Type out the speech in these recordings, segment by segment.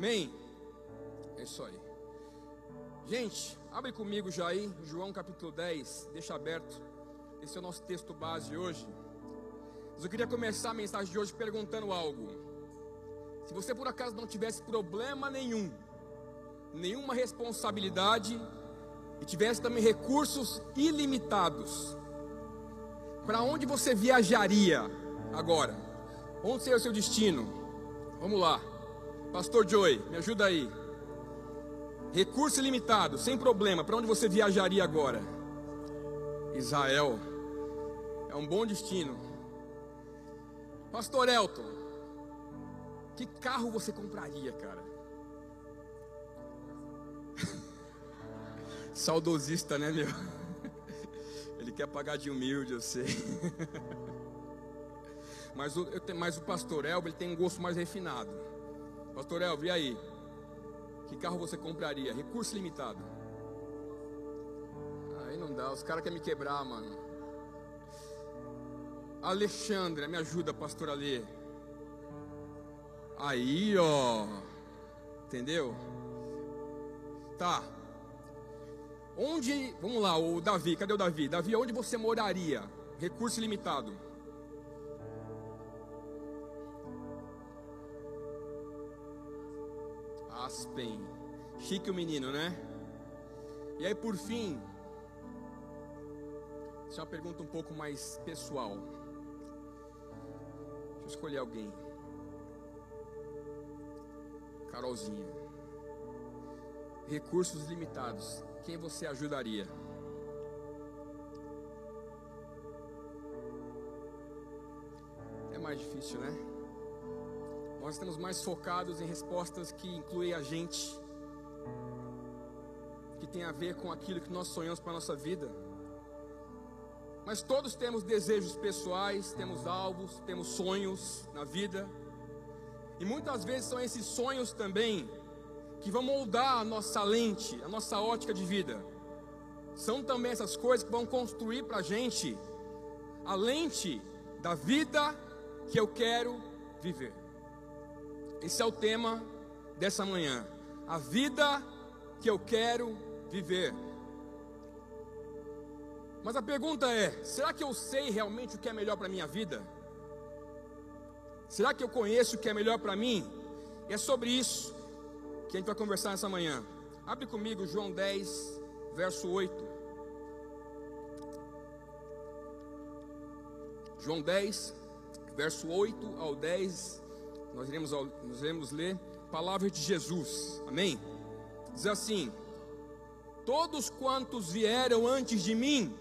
Amém? É isso aí. Gente, abre comigo já aí, João capítulo 10, deixa aberto. Esse é o nosso texto base hoje. Mas eu queria começar a mensagem de hoje perguntando algo. Se você por acaso não tivesse problema nenhum, nenhuma responsabilidade e tivesse também recursos ilimitados, para onde você viajaria agora? Onde seria o seu destino? Vamos lá. Pastor Joey, me ajuda aí. Recurso ilimitado, sem problema. Para onde você viajaria agora? Israel. É um bom destino. Pastor Elton, que carro você compraria, cara? Saudosista, né, meu? Ele quer pagar de humilde, eu sei. Mas o, mas o pastor Elber ele tem um gosto mais refinado. Pastor Elber, e aí? Que carro você compraria? Recurso limitado. Aí não dá, os caras querem me quebrar, mano. Alexandre, me ajuda, pastor Alê. Aí, ó. Entendeu? Tá. Onde, vamos lá, o Davi, cadê o Davi? Davi, onde você moraria? Recurso limitado. Aspen. Chique o menino, né? E aí, por fim, essa é uma pergunta um pouco mais pessoal. Deixa eu escolher alguém. Carolzinha. Recursos limitados. Quem você ajudaria? É mais difícil, né? Nós estamos mais focados em respostas que incluem a gente, que tem a ver com aquilo que nós sonhamos para a nossa vida. Mas todos temos desejos pessoais, temos alvos, temos sonhos na vida. E muitas vezes são esses sonhos também que vão moldar a nossa lente, a nossa ótica de vida. São também essas coisas que vão construir para a gente a lente da vida que eu quero viver. Esse é o tema dessa manhã. A vida que eu quero viver. Mas a pergunta é: será que eu sei realmente o que é melhor para a minha vida? Será que eu conheço o que é melhor para mim? E é sobre isso que a gente vai conversar nessa manhã. Abre comigo João 10, verso 8. João 10, verso 8 ao 10. Nós iremos, nós iremos ler palavras de Jesus. Amém? Diz assim: Todos quantos vieram antes de mim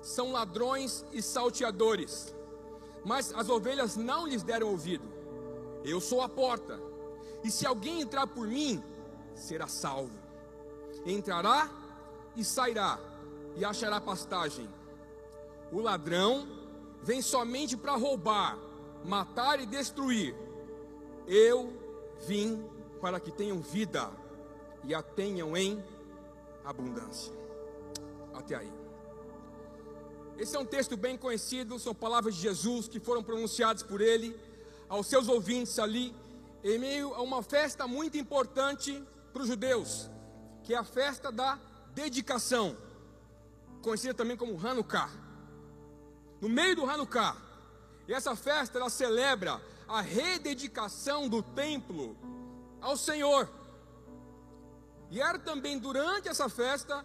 são ladrões e salteadores, mas as ovelhas não lhes deram ouvido. Eu sou a porta, e se alguém entrar por mim, será salvo. Entrará e sairá, e achará pastagem. O ladrão vem somente para roubar, matar e destruir. Eu vim para que tenham vida e a tenham em abundância. Até aí. Esse é um texto bem conhecido, são palavras de Jesus que foram pronunciadas por ele aos seus ouvintes ali, em meio a uma festa muito importante para os judeus, que é a festa da dedicação, conhecida também como Hanukkah. No meio do Hanukkah, e essa festa ela celebra a rededicação do templo ao Senhor. E era também durante essa festa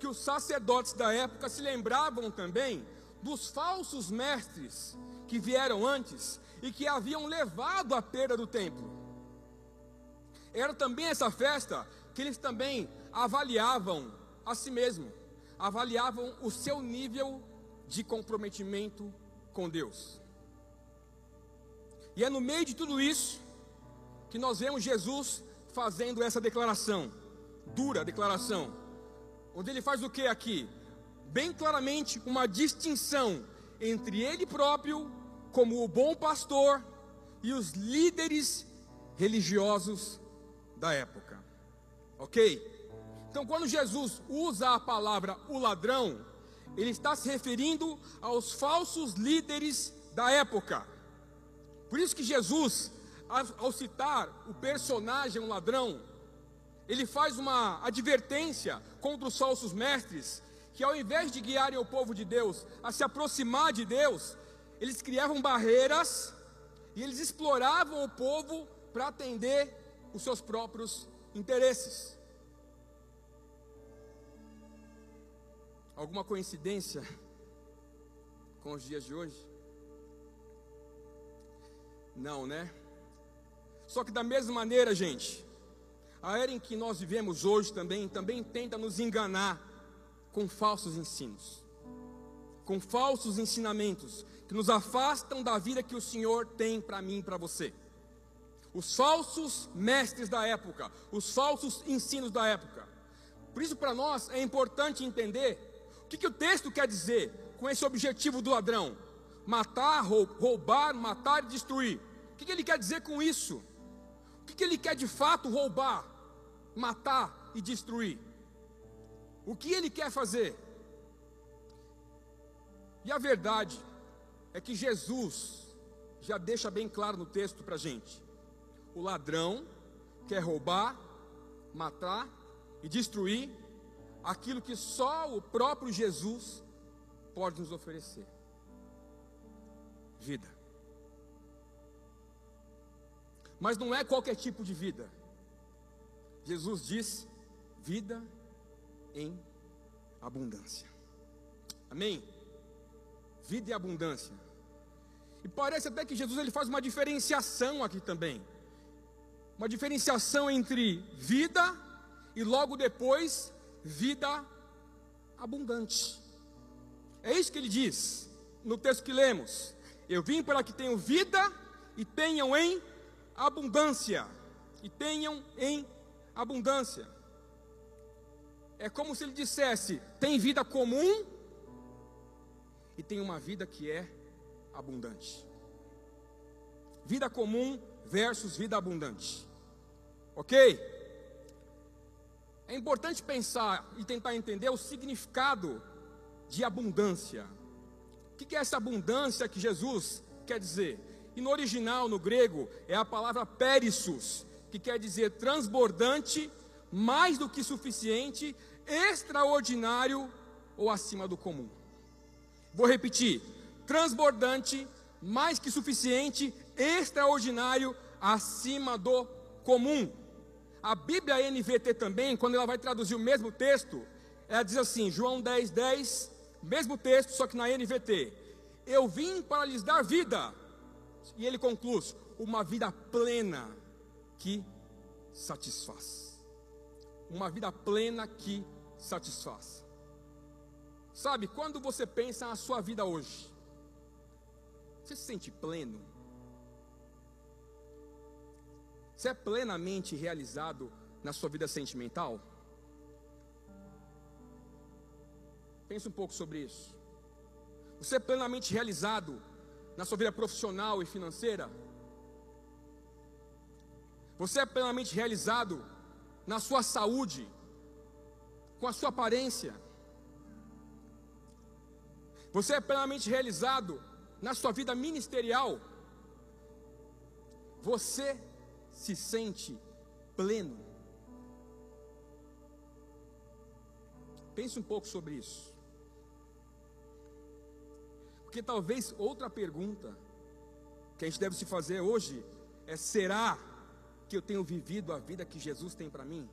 que os sacerdotes da época se lembravam também dos falsos mestres que vieram antes e que haviam levado a perda do templo. Era também essa festa que eles também avaliavam a si mesmo, avaliavam o seu nível de comprometimento com Deus. E é no meio de tudo isso que nós vemos Jesus fazendo essa declaração, dura declaração onde ele faz o que aqui? Bem claramente uma distinção entre ele próprio, como o bom pastor, e os líderes religiosos da época. Ok? Então, quando Jesus usa a palavra o ladrão, ele está se referindo aos falsos líderes da época. Por isso que Jesus ao citar o personagem, ladrão, ele faz uma advertência contra os falsos mestres, que ao invés de guiarem o povo de Deus a se aproximar de Deus, eles criavam barreiras e eles exploravam o povo para atender os seus próprios interesses. Alguma coincidência com os dias de hoje? Não, né? Só que da mesma maneira, gente, a era em que nós vivemos hoje também, também tenta nos enganar com falsos ensinos, com falsos ensinamentos que nos afastam da vida que o Senhor tem para mim e para você. Os falsos mestres da época, os falsos ensinos da época. Por isso, para nós é importante entender o que, que o texto quer dizer com esse objetivo do ladrão: matar, roubar, matar e destruir. O que, ele quer dizer com isso? O que ele quer de fato roubar? matar e destruir. O que ele quer fazer? E a verdade é que Jesus já deixa bem claro no texto para a gente: o ladrão quer roubar, matar e destruir aquilo que só o próprio Jesus pode nos oferecer: vida. Mas não é qualquer tipo de vida. Jesus diz: vida em abundância. Amém? Vida e abundância. E parece até que Jesus ele faz uma diferenciação aqui também. Uma diferenciação entre vida e logo depois vida abundante. É isso que ele diz no texto que lemos. Eu vim para que tenham vida e tenham em abundância. E tenham em abundância. É como se ele dissesse: tem vida comum e tem uma vida que é abundante. Vida comum versus vida abundante. Ok? É importante pensar e tentar entender o significado de abundância. O que é essa abundância que Jesus quer dizer? E no original, no grego, é a palavra perissus, que quer dizer transbordante, mais do que suficiente, extraordinário ou acima do comum. Vou repetir: transbordante, mais que suficiente, extraordinário, acima do comum. A Bíblia NVT também, quando ela vai traduzir o mesmo texto, ela diz assim, João 10, 10, mesmo texto, só que na NVT. Eu vim para lhes dar vida. E ele conclui, uma vida plena que satisfaz. Uma vida plena que satisfaz. Sabe, quando você pensa na sua vida hoje, você se sente pleno? Você é plenamente realizado na sua vida sentimental? Pense um pouco sobre isso. Você é plenamente realizado na sua vida profissional e financeira? Você é plenamente realizado na sua saúde, com a sua aparência. Você é plenamente realizado na sua vida ministerial. Você se sente pleno. Pense um pouco sobre isso. Porque talvez outra pergunta que a gente deve se fazer hoje é: será que eu tenho vivido a vida que Jesus tem para mim?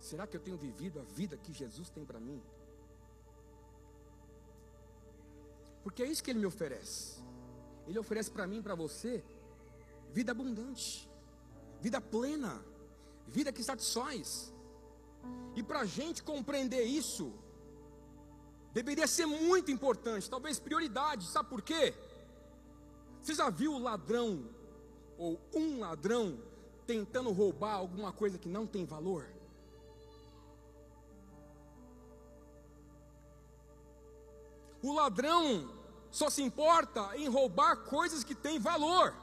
Será que eu tenho vivido a vida que Jesus tem para mim? Porque é isso que Ele me oferece. Ele oferece para mim e para você vida abundante, vida plena, vida que satisfaz. E para a gente compreender isso, deveria ser muito importante, talvez prioridade, sabe por quê? Você já viu o ladrão ou um ladrão tentando roubar alguma coisa que não tem valor? O ladrão só se importa em roubar coisas que têm valor.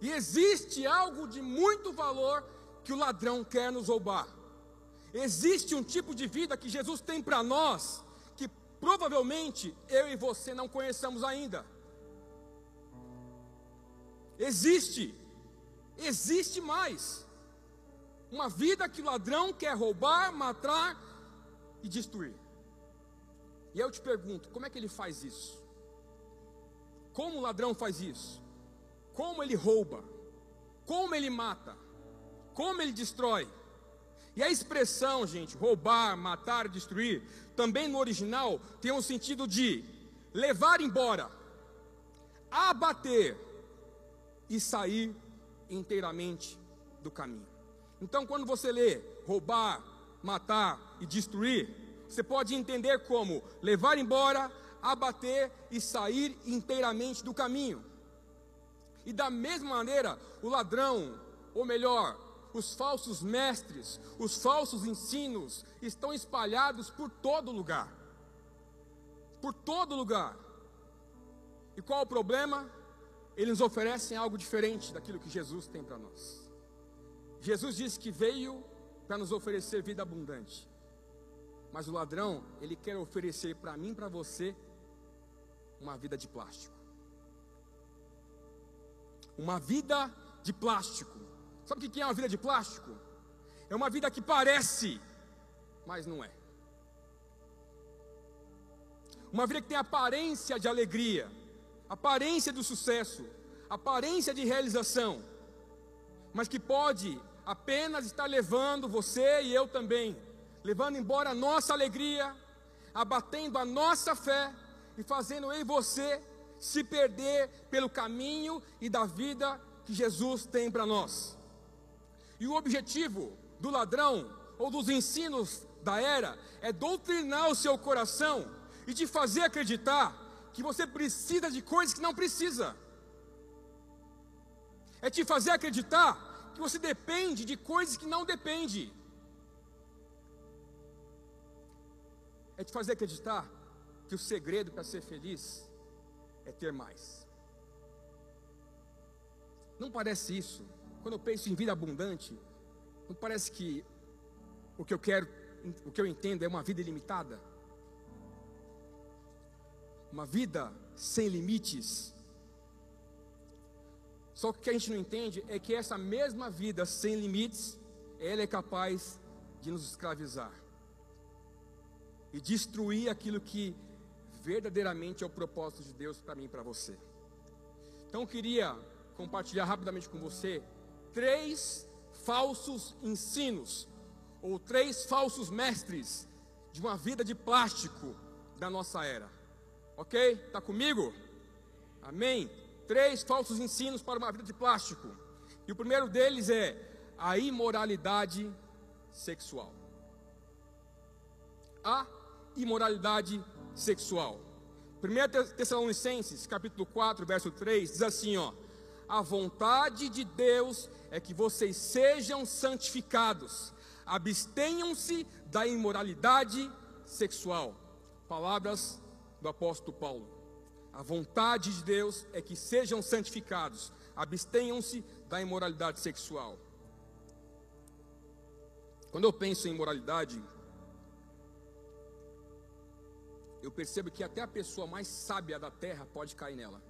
E existe algo de muito valor que o ladrão quer nos roubar. Existe um tipo de vida que Jesus tem para nós provavelmente eu e você não conheçamos ainda. existe. Existe mais. Uma vida que o ladrão quer roubar, matar e destruir. E eu te pergunto, como é que ele faz isso? Como o ladrão faz isso? Como ele rouba? Como ele mata? Como ele destrói? E a expressão, gente, roubar, matar, destruir, também no original tem o um sentido de levar embora, abater e sair inteiramente do caminho. Então, quando você lê roubar, matar e destruir, você pode entender como levar embora, abater e sair inteiramente do caminho. E da mesma maneira, o ladrão, ou melhor, os falsos mestres, os falsos ensinos estão espalhados por todo lugar. Por todo lugar. E qual o problema? Eles oferecem algo diferente daquilo que Jesus tem para nós. Jesus disse que veio para nos oferecer vida abundante. Mas o ladrão, ele quer oferecer para mim para você uma vida de plástico. Uma vida de plástico. Sabe o que é uma vida de plástico? É uma vida que parece, mas não é. Uma vida que tem aparência de alegria, aparência do sucesso, aparência de realização, mas que pode apenas estar levando você e eu também, levando embora a nossa alegria, abatendo a nossa fé e fazendo eu e você se perder pelo caminho e da vida que Jesus tem para nós. E o objetivo do ladrão ou dos ensinos da era é doutrinar o seu coração e te fazer acreditar que você precisa de coisas que não precisa. É te fazer acreditar que você depende de coisas que não depende. É te fazer acreditar que o segredo para ser feliz é ter mais. Não parece isso? Quando eu penso em vida abundante, não parece que o que eu quero, o que eu entendo é uma vida ilimitada? Uma vida sem limites. Só que o que a gente não entende é que essa mesma vida sem limites, ela é capaz de nos escravizar e destruir aquilo que verdadeiramente é o propósito de Deus para mim e para você. Então eu queria compartilhar rapidamente com você três falsos ensinos, ou três falsos mestres de uma vida de plástico da nossa era. Ok? Está comigo? Amém? Três falsos ensinos para uma vida de plástico. E o primeiro deles é a imoralidade sexual. A imoralidade sexual. 1 Tessalonicenses, capítulo 4, verso 3, diz assim, ó: a vontade de Deus é que vocês sejam santificados, abstenham-se da imoralidade sexual. Palavras do apóstolo Paulo. A vontade de Deus é que sejam santificados, abstenham-se da imoralidade sexual. Quando eu penso em imoralidade, eu percebo que até a pessoa mais sábia da terra pode cair nela.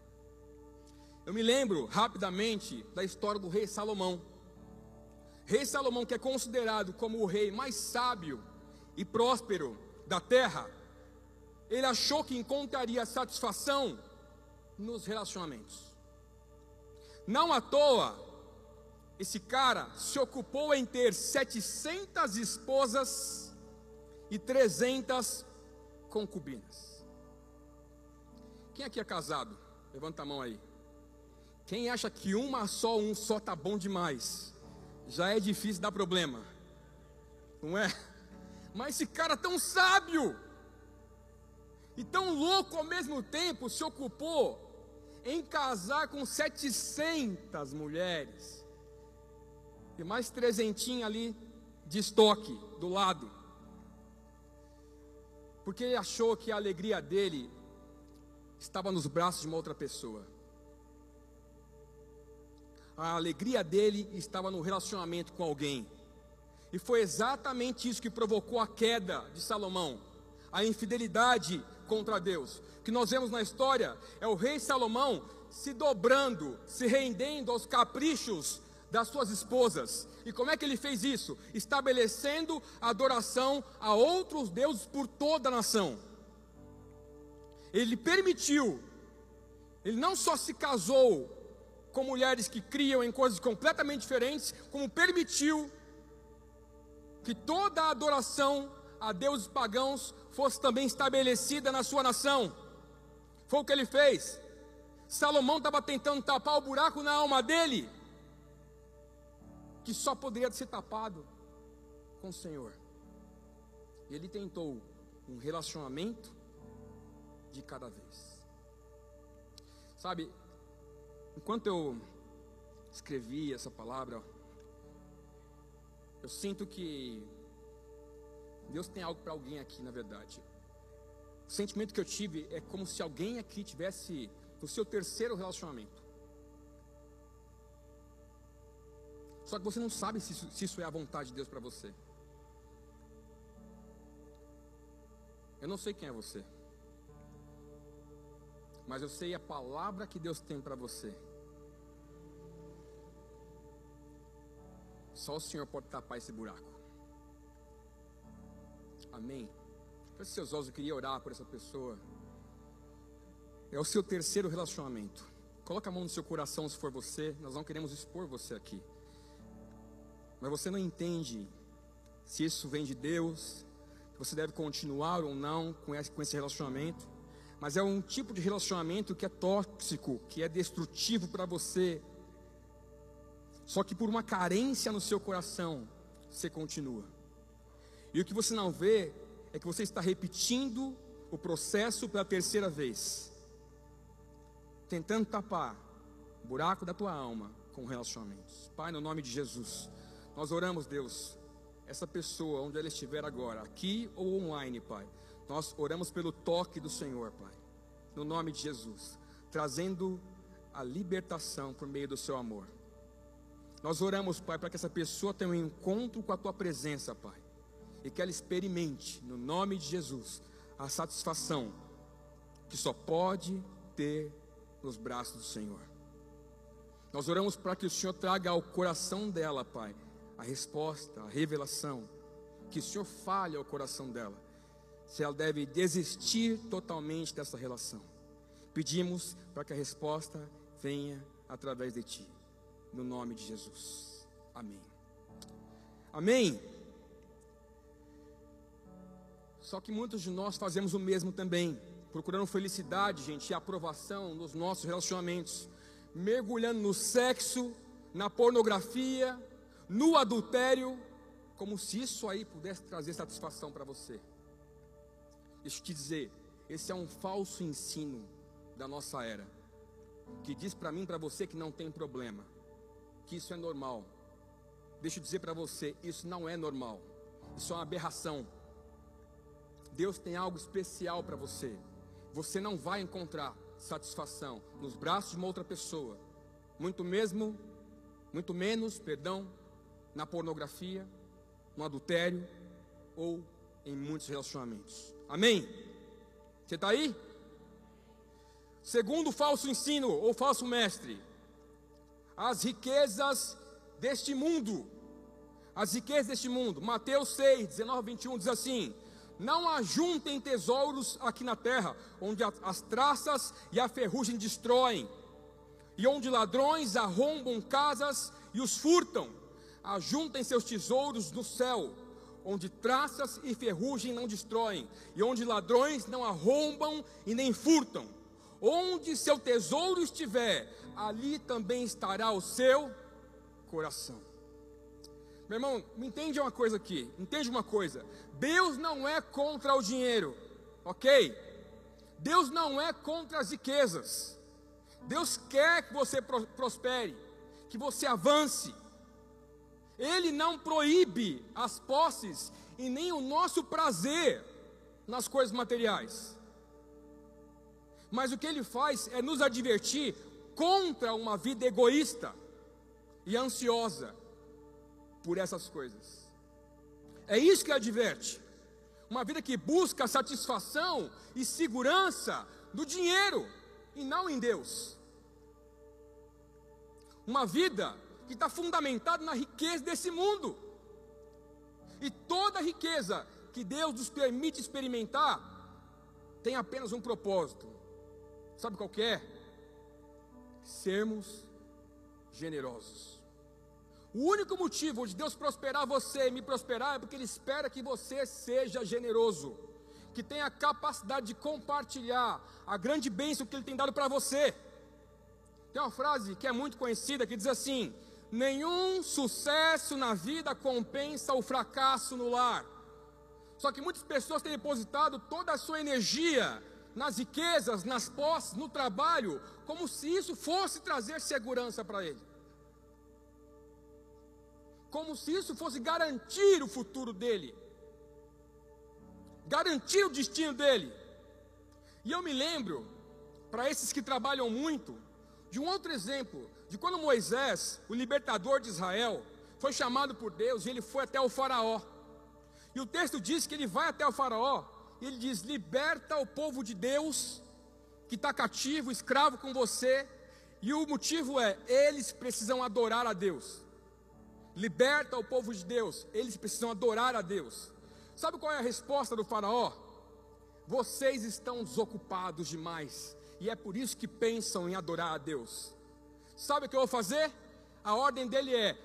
Eu me lembro rapidamente da história do rei Salomão. Rei Salomão, que é considerado como o rei mais sábio e próspero da terra, ele achou que encontraria satisfação nos relacionamentos. Não à toa, esse cara se ocupou em ter 700 esposas e 300 concubinas. Quem aqui é casado? Levanta a mão aí. Quem acha que uma só, um só tá bom demais, já é difícil dar problema, não é? Mas esse cara tão sábio e tão louco ao mesmo tempo se ocupou em casar com 700 mulheres e mais trezentinho ali de estoque do lado, porque ele achou que a alegria dele estava nos braços de uma outra pessoa a alegria dele estava no relacionamento com alguém. E foi exatamente isso que provocou a queda de Salomão, a infidelidade contra Deus. O que nós vemos na história é o rei Salomão se dobrando, se rendendo aos caprichos das suas esposas. E como é que ele fez isso? Estabelecendo adoração a outros deuses por toda a nação. Ele permitiu, ele não só se casou com mulheres que criam em coisas completamente diferentes, como permitiu que toda a adoração a deuses pagãos fosse também estabelecida na sua nação. Foi o que ele fez. Salomão estava tentando tapar o buraco na alma dele que só poderia ser tapado com o Senhor. Ele tentou um relacionamento de cada vez. Sabe, enquanto eu escrevi essa palavra, eu sinto que Deus tem algo para alguém aqui, na verdade. O sentimento que eu tive é como se alguém aqui tivesse no seu terceiro relacionamento. Só que você não sabe se isso, se isso é a vontade de Deus para você. Eu não sei quem é você. Mas eu sei a palavra que Deus tem para você. Só o Senhor pode tapar esse buraco. Amém. Feche seus olhos, eu queria orar por essa pessoa. É o seu terceiro relacionamento. Coloca a mão no seu coração se for você. Nós não queremos expor você aqui mas você não entende se isso vem de Deus, se você deve continuar ou não com esse, com esse relacionamento, mas é um tipo de relacionamento que é tóxico, que é destrutivo para você. Só que por uma carência no seu coração, você continua. E o que você não vê é que você está repetindo o processo pela terceira vez, tentando tapar o buraco da tua alma com relacionamentos. Pai, no nome de Jesus. Nós oramos, Deus, essa pessoa, onde ela estiver agora, aqui ou online, Pai. Nós oramos pelo toque do Senhor, Pai, no nome de Jesus, trazendo a libertação por meio do Seu amor. Nós oramos, Pai, para que essa pessoa tenha um encontro com a Tua presença, Pai, e que ela experimente, no nome de Jesus, a satisfação que só pode ter nos braços do Senhor. Nós oramos para que o Senhor traga ao coração dela, Pai, a resposta, a revelação, que o Senhor fale ao coração dela, se ela deve desistir totalmente dessa relação. Pedimos para que a resposta venha através de ti, no nome de Jesus. Amém. Amém. Só que muitos de nós fazemos o mesmo também, procurando felicidade, gente, e aprovação nos nossos relacionamentos, mergulhando no sexo, na pornografia, no adultério, como se isso aí pudesse trazer satisfação para você. Deixa eu te dizer, esse é um falso ensino da nossa era, que diz para mim para você que não tem problema, que isso é normal. Deixa eu dizer para você, isso não é normal, isso é uma aberração. Deus tem algo especial para você. Você não vai encontrar satisfação nos braços de uma outra pessoa, muito mesmo, muito menos, perdão, na pornografia, no adultério ou em muitos relacionamentos. Amém? Você está aí? Segundo falso ensino ou falso mestre, as riquezas deste mundo, as riquezas deste mundo, Mateus 6, 19, 21 diz assim: Não ajuntem tesouros aqui na terra, onde as traças e a ferrugem destroem, e onde ladrões arrombam casas e os furtam ajuntem seus tesouros no céu, onde traças e ferrugem não destroem, e onde ladrões não arrombam e nem furtam. Onde seu tesouro estiver, ali também estará o seu coração. Meu irmão, me entende uma coisa aqui, entende uma coisa: Deus não é contra o dinheiro, ok? Deus não é contra as riquezas. Deus quer que você prospere, que você avance, ele não proíbe as posses e nem o nosso prazer nas coisas materiais. Mas o que ele faz é nos advertir contra uma vida egoísta e ansiosa por essas coisas. É isso que ele adverte. Uma vida que busca satisfação e segurança do dinheiro e não em Deus. Uma vida que está fundamentada na riqueza desse mundo. E toda riqueza que Deus nos permite experimentar tem apenas um propósito. Sabe qual é? Sermos generosos. O único motivo de Deus prosperar você e me prosperar é porque Ele espera que você seja generoso, que tenha a capacidade de compartilhar a grande bênção que Ele tem dado para você. Tem uma frase que é muito conhecida que diz assim: Nenhum sucesso na vida compensa o fracasso no lar. Só que muitas pessoas têm depositado toda a sua energia nas riquezas, nas posses, no trabalho, como se isso fosse trazer segurança para ele como se isso fosse garantir o futuro dele, garantir o destino dele. E eu me lembro, para esses que trabalham muito, de um outro exemplo, de quando Moisés, o libertador de Israel, foi chamado por Deus e ele foi até o Faraó. E o texto diz que ele vai até o Faraó e ele diz: Liberta o povo de Deus que está cativo, escravo com você. E o motivo é: eles precisam adorar a Deus liberta o povo de Deus, eles precisam adorar a Deus. Sabe qual é a resposta do Faraó? Vocês estão desocupados demais, e é por isso que pensam em adorar a Deus. Sabe o que eu vou fazer? A ordem dele é: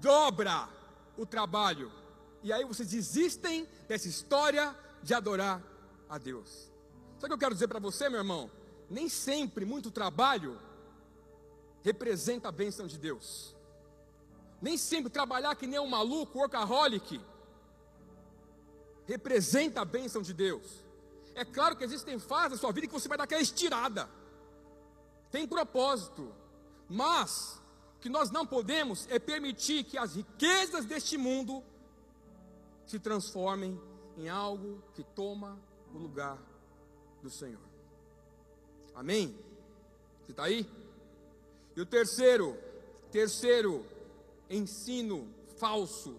dobra o trabalho, e aí vocês desistem dessa história de adorar a Deus. Sabe o que eu quero dizer para você, meu irmão? Nem sempre muito trabalho representa a bênção de Deus. Nem sempre trabalhar que nem um maluco, workaholic, representa a bênção de Deus. É claro que existem fases da sua vida que você vai dar aquela estirada, tem propósito, mas o que nós não podemos é permitir que as riquezas deste mundo se transformem em algo que toma o lugar do Senhor. Amém? Você está aí? E o terceiro, terceiro ensino falso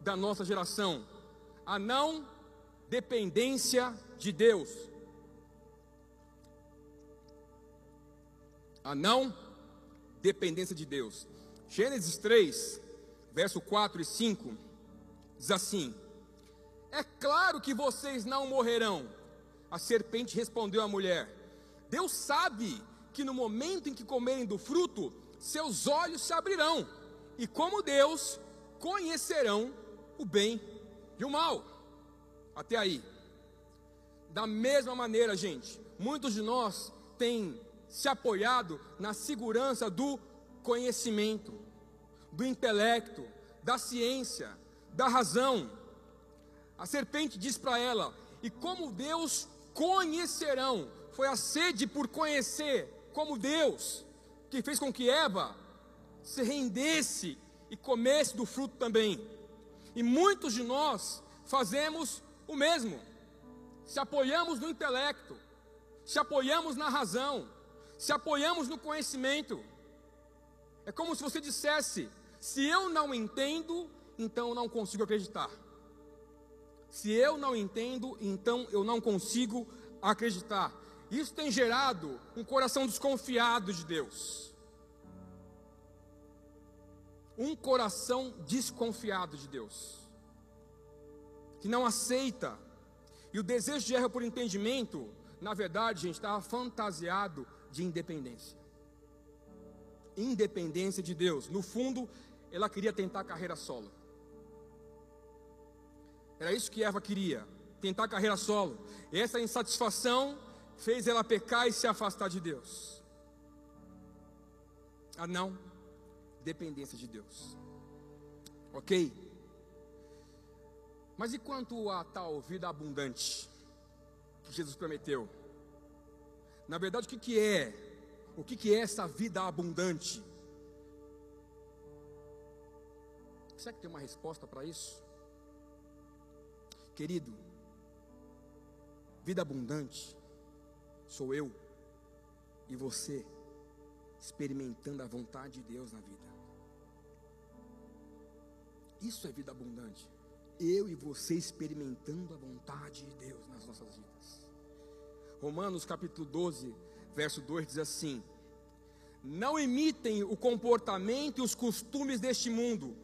da nossa geração, a não dependência de Deus. A não dependência de Deus. Gênesis 3, verso 4 e 5, diz assim: É claro que vocês não morrerão. A serpente respondeu à mulher: Deus sabe que no momento em que comerem do fruto, seus olhos se abrirão e como Deus conhecerão o bem e o mal. Até aí. Da mesma maneira, gente, muitos de nós têm se apoiado na segurança do conhecimento, do intelecto, da ciência, da razão. A serpente diz para ela: E como Deus conhecerão? Foi a sede por conhecer, como Deus, que fez com que Eva se rendesse e comesse do fruto também. E muitos de nós fazemos o mesmo. Se apoiamos no intelecto, se apoiamos na razão, se apoiamos no conhecimento. É como se você dissesse: se eu não entendo, então eu não consigo acreditar. Se eu não entendo, então eu não consigo acreditar. Isso tem gerado um coração desconfiado de Deus um coração desconfiado de Deus, que não aceita, e o desejo de erro por entendimento, na verdade, gente, estava fantasiado de independência. Independência de Deus. No fundo, ela queria tentar carreira solo. Era isso que Eva queria, tentar carreira solo. E essa insatisfação fez ela pecar e se afastar de Deus. Ah, não dependência de Deus. Ok? Mas e quanto a tal vida abundante que Jesus prometeu? Na verdade, o que, que é? O que, que é essa vida abundante? Será que tem uma resposta para isso? Querido, vida abundante sou eu e você experimentando a vontade de Deus na vida. Isso é vida abundante. Eu e você experimentando a vontade de Deus nas nossas vidas. Romanos capítulo 12, verso 2 diz assim: não imitem o comportamento e os costumes deste mundo,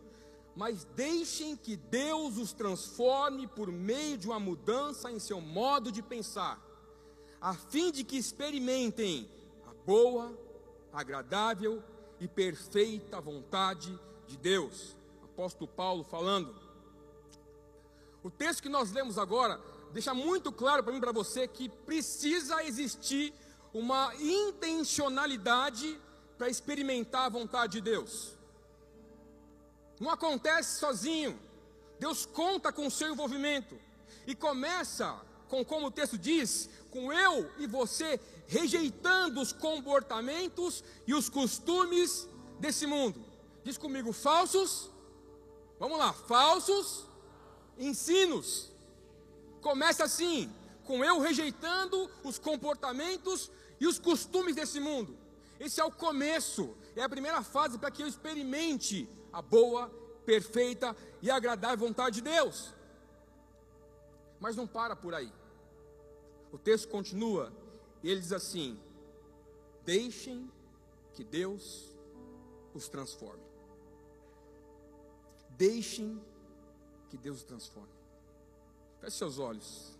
mas deixem que Deus os transforme por meio de uma mudança em seu modo de pensar, a fim de que experimentem a boa, agradável e perfeita vontade de Deus. Apóstolo Paulo falando. O texto que nós lemos agora deixa muito claro para mim para você que precisa existir uma intencionalidade para experimentar a vontade de Deus. Não acontece sozinho. Deus conta com o seu envolvimento. E começa com, como o texto diz, com eu e você rejeitando os comportamentos e os costumes desse mundo. Diz comigo, falsos. Vamos lá, falsos ensinos. Começa assim, com eu rejeitando os comportamentos e os costumes desse mundo. Esse é o começo, é a primeira fase para que eu experimente a boa, perfeita e agradável vontade de Deus. Mas não para por aí. O texto continua e ele diz assim: Deixem que Deus os transforme. Deixem que Deus os transforme. Feche seus olhos,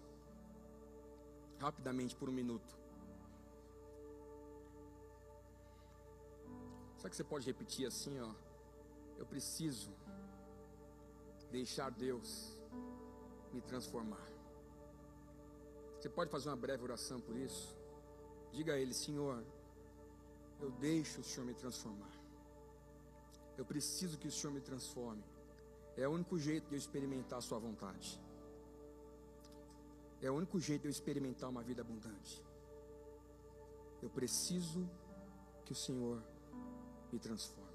rapidamente, por um minuto. Será que você pode repetir assim, ó? Eu preciso deixar Deus me transformar. Você pode fazer uma breve oração por isso? Diga a Ele, Senhor, eu deixo o Senhor me transformar. Eu preciso que o Senhor me transforme. É o único jeito de eu experimentar a Sua vontade. É o único jeito de eu experimentar uma vida abundante. Eu preciso que o Senhor me transforme.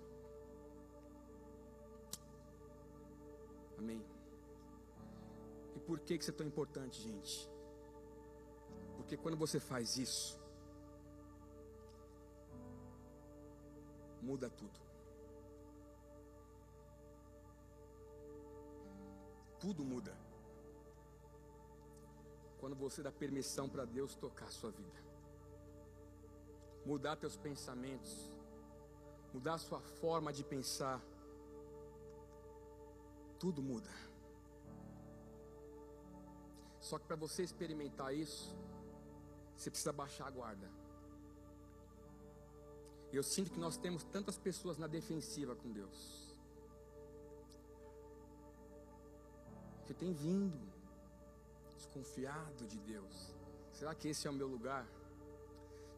Amém. E por que, que isso é tão importante, gente? Porque quando você faz isso, muda tudo. Tudo muda. Quando você dá permissão para Deus tocar a sua vida, mudar teus pensamentos, mudar a sua forma de pensar, tudo muda. Só que para você experimentar isso, você precisa baixar a guarda. Eu sinto que nós temos tantas pessoas na defensiva com Deus. Que tem vindo desconfiado de Deus. Será que esse é o meu lugar?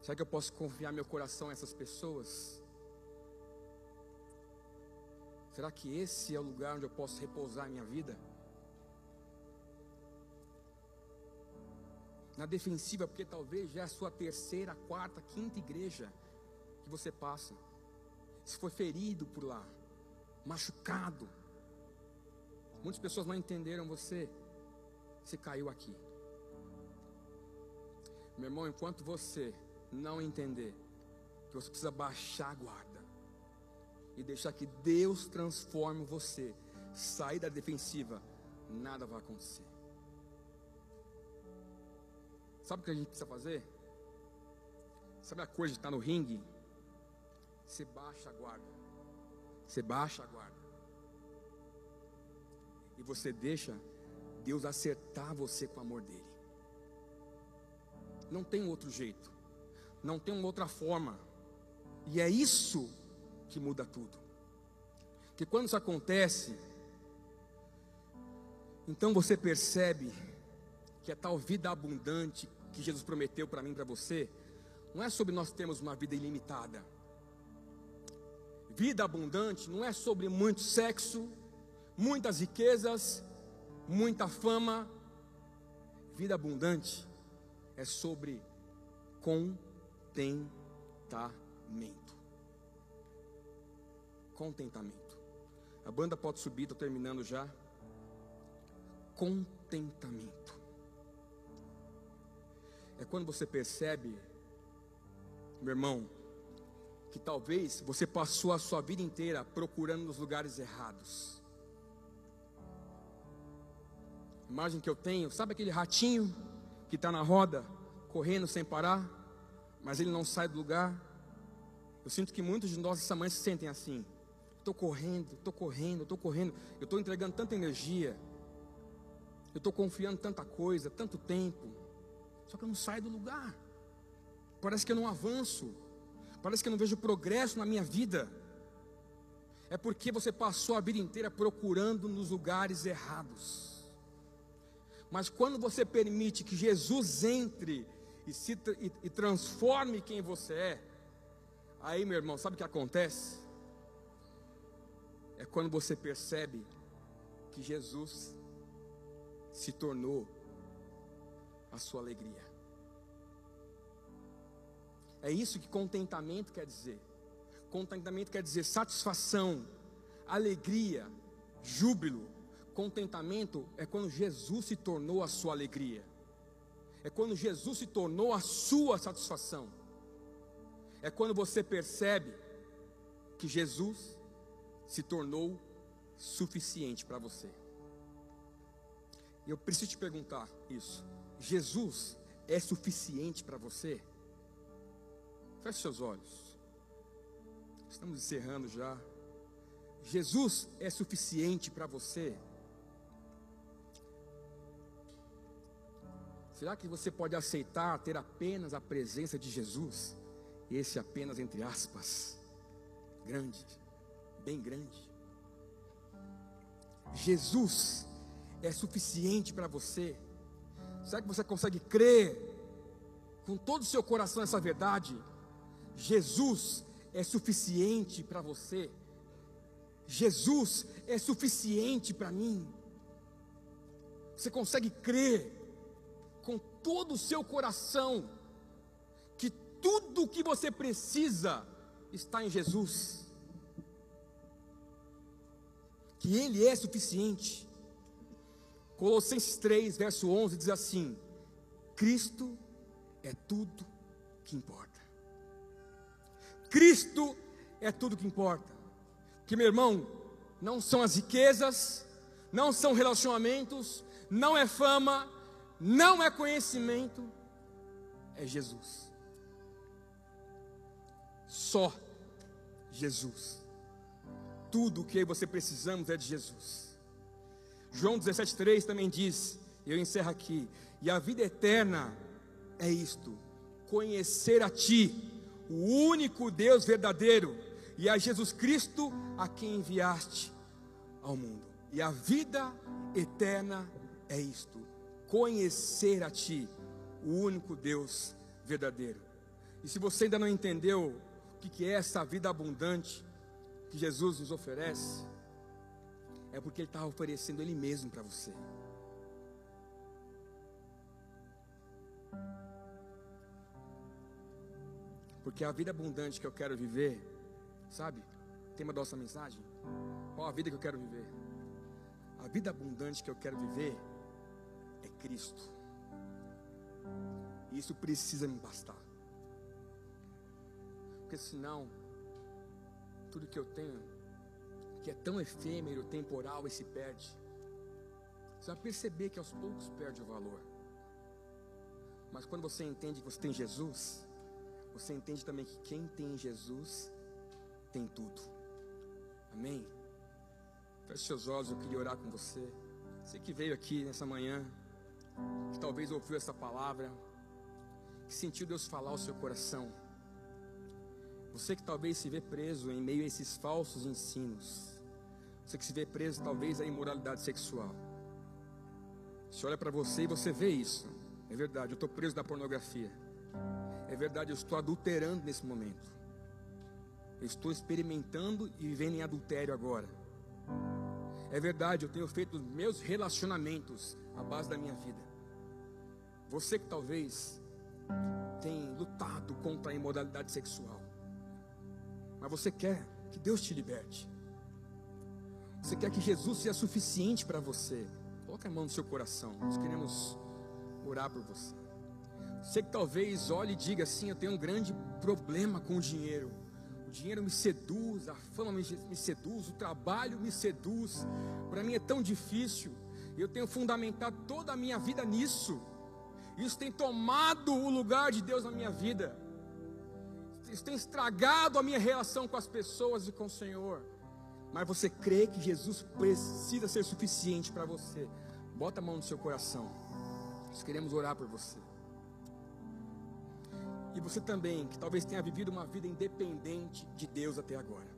Será que eu posso confiar meu coração a essas pessoas? Será que esse é o lugar onde eu posso repousar minha vida? Na defensiva, porque talvez já é a sua terceira, quarta, quinta igreja que você passa. Se foi ferido por lá, machucado. Muitas pessoas não entenderam você. Você caiu aqui. Meu irmão, enquanto você não entender que você precisa baixar a guarda, e deixar que Deus transforme você, sair da defensiva, nada vai acontecer. Sabe o que a gente precisa fazer? Sabe a coisa de estar no ringue? Você baixa a guarda. Você baixa a guarda. E você deixa Deus acertar você com o amor dele. Não tem outro jeito. Não tem outra forma. E é isso que muda tudo. Que quando isso acontece, então você percebe que a tal vida abundante que Jesus prometeu para mim para você, não é sobre nós termos uma vida ilimitada. Vida abundante não é sobre muito sexo, muitas riquezas, muita fama. Vida abundante é sobre contentamento contentamento. A banda pode subir, estou terminando já. Contentamento. É quando você percebe, meu irmão, que talvez você passou a sua vida inteira procurando nos lugares errados. Imagem que eu tenho, sabe aquele ratinho que está na roda, correndo sem parar, mas ele não sai do lugar? Eu sinto que muitos de nós essa manhã se sentem assim. Estou correndo, estou correndo, estou correndo. Eu estou entregando tanta energia. Eu estou confiando tanta coisa, tanto tempo. Só que eu não saio do lugar. Parece que eu não avanço. Parece que eu não vejo progresso na minha vida. É porque você passou a vida inteira procurando nos lugares errados. Mas quando você permite que Jesus entre e, se, e, e transforme quem você é, aí meu irmão, sabe o que acontece? É quando você percebe que Jesus se tornou a sua alegria. É isso que contentamento quer dizer. Contentamento quer dizer satisfação, alegria, júbilo. Contentamento é quando Jesus se tornou a sua alegria. É quando Jesus se tornou a sua satisfação. É quando você percebe que Jesus se tornou suficiente para você. Eu preciso te perguntar isso. Jesus é suficiente para você? Feche seus olhos. Estamos encerrando já. Jesus é suficiente para você? Será que você pode aceitar ter apenas a presença de Jesus? Esse apenas entre aspas, grande, bem grande. Jesus é suficiente para você? Será que você consegue crer com todo o seu coração essa verdade? Jesus é suficiente para você. Jesus é suficiente para mim. Você consegue crer todo o seu coração que tudo o que você precisa está em Jesus. Que Ele é suficiente. Colossenses 3, verso 11 diz assim: Cristo é tudo que importa. Cristo é tudo que importa. Que meu irmão, não são as riquezas, não são relacionamentos, não é fama, não é conhecimento, é Jesus. Só Jesus. Tudo o que você precisamos é de Jesus. João 17,3 também diz, eu encerro aqui, e a vida eterna é isto: conhecer a Ti, o único Deus verdadeiro, e a Jesus Cristo a quem enviaste ao mundo. E a vida eterna é isto: conhecer a Ti, o único Deus verdadeiro. E se você ainda não entendeu o que é essa vida abundante que Jesus nos oferece, é porque Ele está oferecendo Ele mesmo para você. Porque a vida abundante que eu quero viver, sabe? Tema da nossa mensagem. Qual a vida que eu quero viver? A vida abundante que eu quero viver Cristo. E isso precisa me bastar. Porque senão, tudo que eu tenho, que é tão efêmero, temporal e se perde. Você vai perceber que aos poucos perde o valor. Mas quando você entende que você tem Jesus, você entende também que quem tem Jesus tem tudo. Amém? Feche seus olhos, eu queria orar com você. Você que veio aqui nessa manhã, que talvez ouviu essa palavra, que sentiu Deus falar ao seu coração. Você que talvez se vê preso em meio a esses falsos ensinos. Você que se vê preso talvez à imoralidade sexual. Você olha para você e você vê isso. É verdade, eu estou preso da pornografia. É verdade, eu estou adulterando nesse momento. Eu estou experimentando e vivendo em adultério agora. É verdade, eu tenho feito meus relacionamentos a base da minha vida. Você que talvez tem lutado contra a imoralidade sexual, mas você quer que Deus te liberte. Você quer que Jesus seja suficiente para você. Coloque a mão no seu coração. Nós queremos orar por você. Você que talvez olhe e diga assim: Eu tenho um grande problema com o dinheiro. O dinheiro me seduz, a fama me, seduz, o trabalho me seduz. Para mim é tão difícil. Eu tenho fundamentado toda a minha vida nisso. Isso tem tomado o lugar de Deus na minha vida. isso tem estragado a minha relação com as pessoas e com o Senhor. Mas você crê que Jesus precisa ser suficiente para você. Bota a mão no seu coração. Nós queremos orar por você. E você também, que talvez tenha vivido uma vida independente de Deus até agora.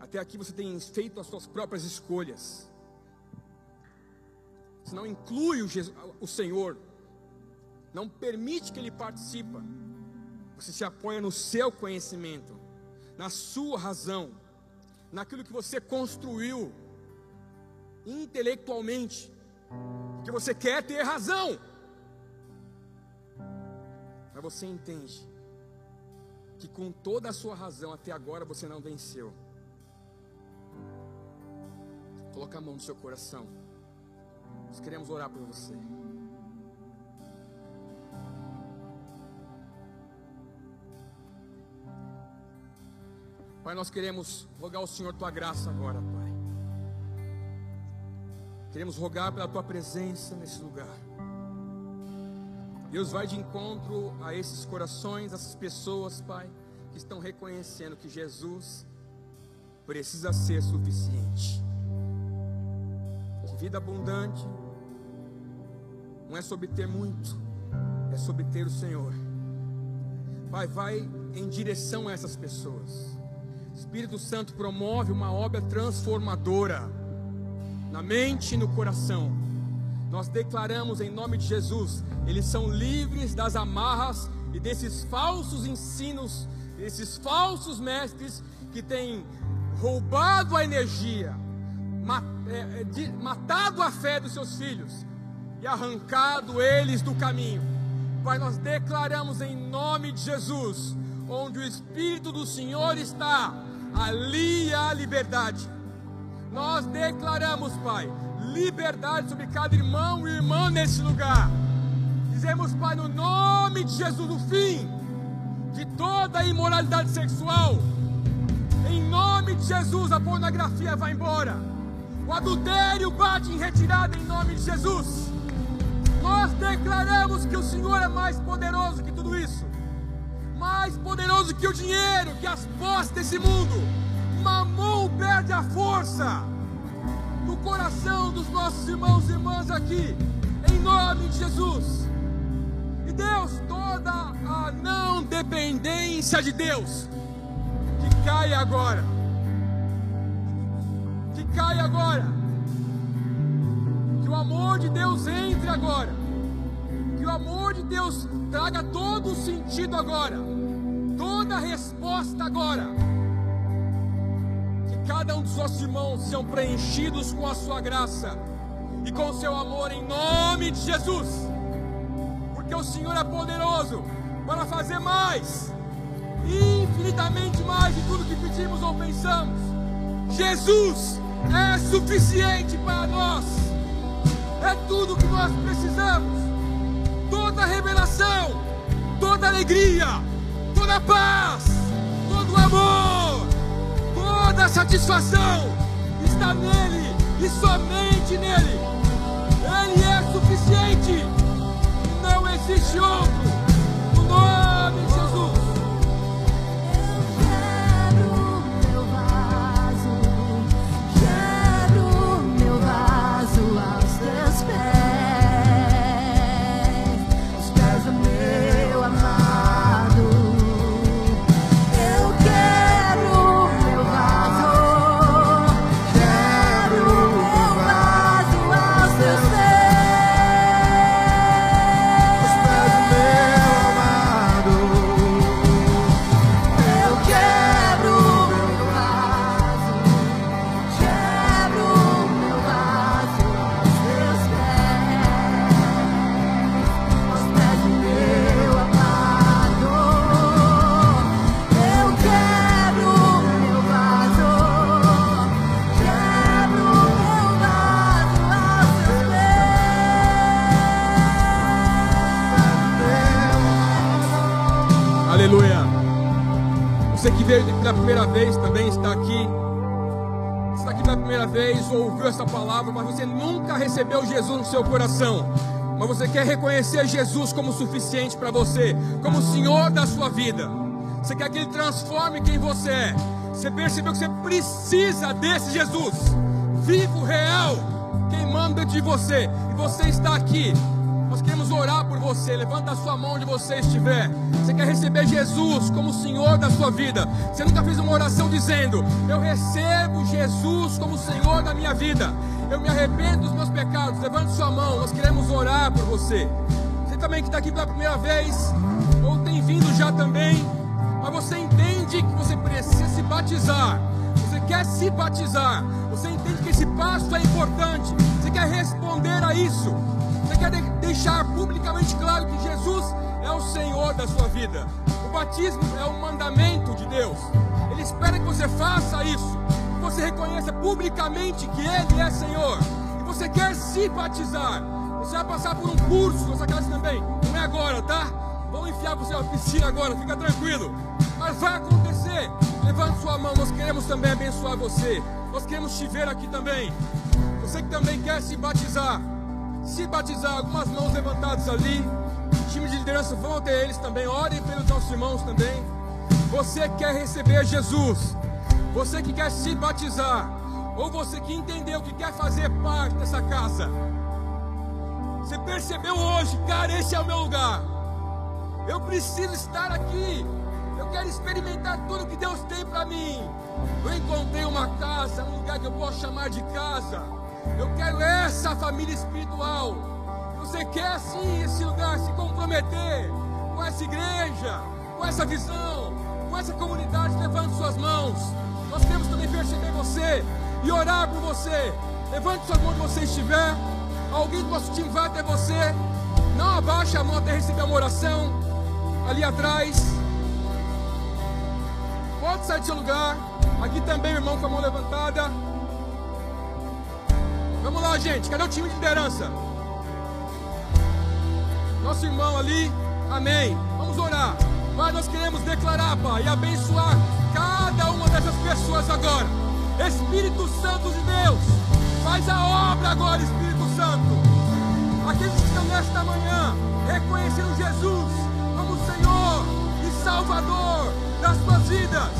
Até aqui você tem feito as suas próprias escolhas. Você não inclui o, Jesus, o Senhor. Não permite que Ele participe. Você se apoia no seu conhecimento, na sua razão, naquilo que você construiu intelectualmente, que você quer ter razão. Mas você entende que com toda a sua razão até agora você não venceu. Coloca a mão no seu coração. Nós queremos orar por você. Pai, nós queremos rogar ao Senhor tua graça agora, Pai. Queremos rogar pela tua presença nesse lugar. Deus vai de encontro a esses corações, essas pessoas, Pai, que estão reconhecendo que Jesus precisa ser suficiente. Que vida abundante não é sobre ter muito, é sobre ter o Senhor. Pai, vai em direção a essas pessoas. Espírito Santo promove uma obra transformadora na mente e no coração. Nós declaramos em nome de Jesus, eles são livres das amarras e desses falsos ensinos, desses falsos mestres que têm roubado a energia, é, é, matado a fé dos seus filhos e arrancado eles do caminho. Pai, nós declaramos em nome de Jesus onde o Espírito do Senhor está, ali há liberdade. Nós declaramos, Pai, liberdade sobre cada irmão e irmã nesse lugar. Dizemos, Pai, no nome de Jesus, o fim de toda imoralidade sexual. Em nome de Jesus, a pornografia vai embora. O adultério bate em retirada em nome de Jesus. Nós declaramos que o Senhor é mais poderoso que tudo isso mais poderoso que o dinheiro, que as posses desse mundo. Mamão perde a força no coração dos nossos irmãos e irmãs aqui, em nome de Jesus. E Deus, toda a não dependência de Deus, que cai agora, que cai agora, amor de Deus entre agora, que o amor de Deus traga todo o sentido agora toda a resposta agora. Que cada um dos nossos irmãos sejam preenchidos com a sua graça e com o seu amor em nome de Jesus. Porque o Senhor é poderoso para fazer mais, infinitamente mais de tudo que pedimos ou pensamos. Jesus é suficiente para nós. É tudo que nós precisamos. Toda revelação, toda alegria, toda paz, todo amor, toda satisfação está nele e somente nele. Ele é suficiente, não existe outro. Palavra, mas você nunca recebeu Jesus no seu coração. mas você quer reconhecer Jesus como suficiente para você, como Senhor da sua vida. Você quer que Ele transforme quem você é. Você percebeu que você precisa desse Jesus, vivo, real, queimando dentro de você, e você está aqui. Nós queremos orar por você. Levanta a sua mão onde você estiver. Você quer receber Jesus como Senhor da sua vida. Você nunca fez uma oração dizendo: Eu recebo Jesus como Senhor da minha vida. Eu me arrependo dos meus pecados. Levante sua mão. Nós queremos orar por você. Você também que está aqui pela primeira vez, ou tem vindo já também, mas você entende que você precisa se batizar. Você quer se batizar. Você entende que esse passo é importante. Você quer responder a isso. Você quer deixar publicamente claro que Jesus é o Senhor da sua vida. O batismo é um mandamento de Deus. Ele espera que você faça isso. Você reconheça publicamente que Ele é Senhor. E você quer se batizar. Você vai passar por um curso nessa casa também. Não é agora, tá? Vamos enfiar você na piscina agora, fica tranquilo. Mas vai acontecer. Levante sua mão, nós queremos também abençoar você. Nós queremos te ver aqui também. Você que também quer se batizar se batizar, algumas mãos levantadas ali. Time de liderança, vão até eles também. Orem pelos nossos irmãos também. Você quer receber Jesus, você que quer se batizar, ou você que entendeu que quer fazer parte dessa casa. Você percebeu hoje, cara, esse é o meu lugar. Eu preciso estar aqui. Eu quero experimentar tudo que Deus tem para mim. Eu encontrei uma casa, um lugar que eu posso chamar de casa. Eu quero essa família espiritual. Você quer sim esse lugar, se comprometer com essa igreja, com essa visão, com essa comunidade, levante suas mãos. Nós queremos também perceber você e orar por você. Levante sua mão onde você estiver. Alguém do nosso time vai até você. Não abaixe a mão até receber uma oração. Ali atrás. Pode sair do seu lugar. Aqui também, irmão, com a mão levantada. Vamos lá, gente. Cadê o time de liderança? Nosso irmão ali. Amém. Vamos orar. Pai, nós queremos declarar, Pai, e abençoar cada uma dessas pessoas agora. Espírito Santo de Deus, faz a obra agora, Espírito Santo. Aqueles que estão nesta manhã reconhecendo Jesus como Senhor e Salvador das suas vidas,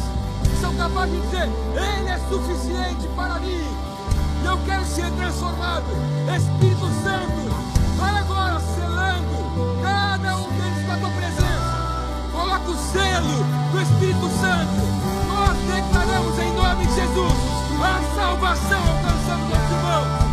são capazes de dizer: Ele é suficiente para mim. Eu quero ser transformado. Espírito Santo, vai agora selando cada um deles com a tua presença. Coloca o selo Jesus a salvação alcançando nossos irmãos.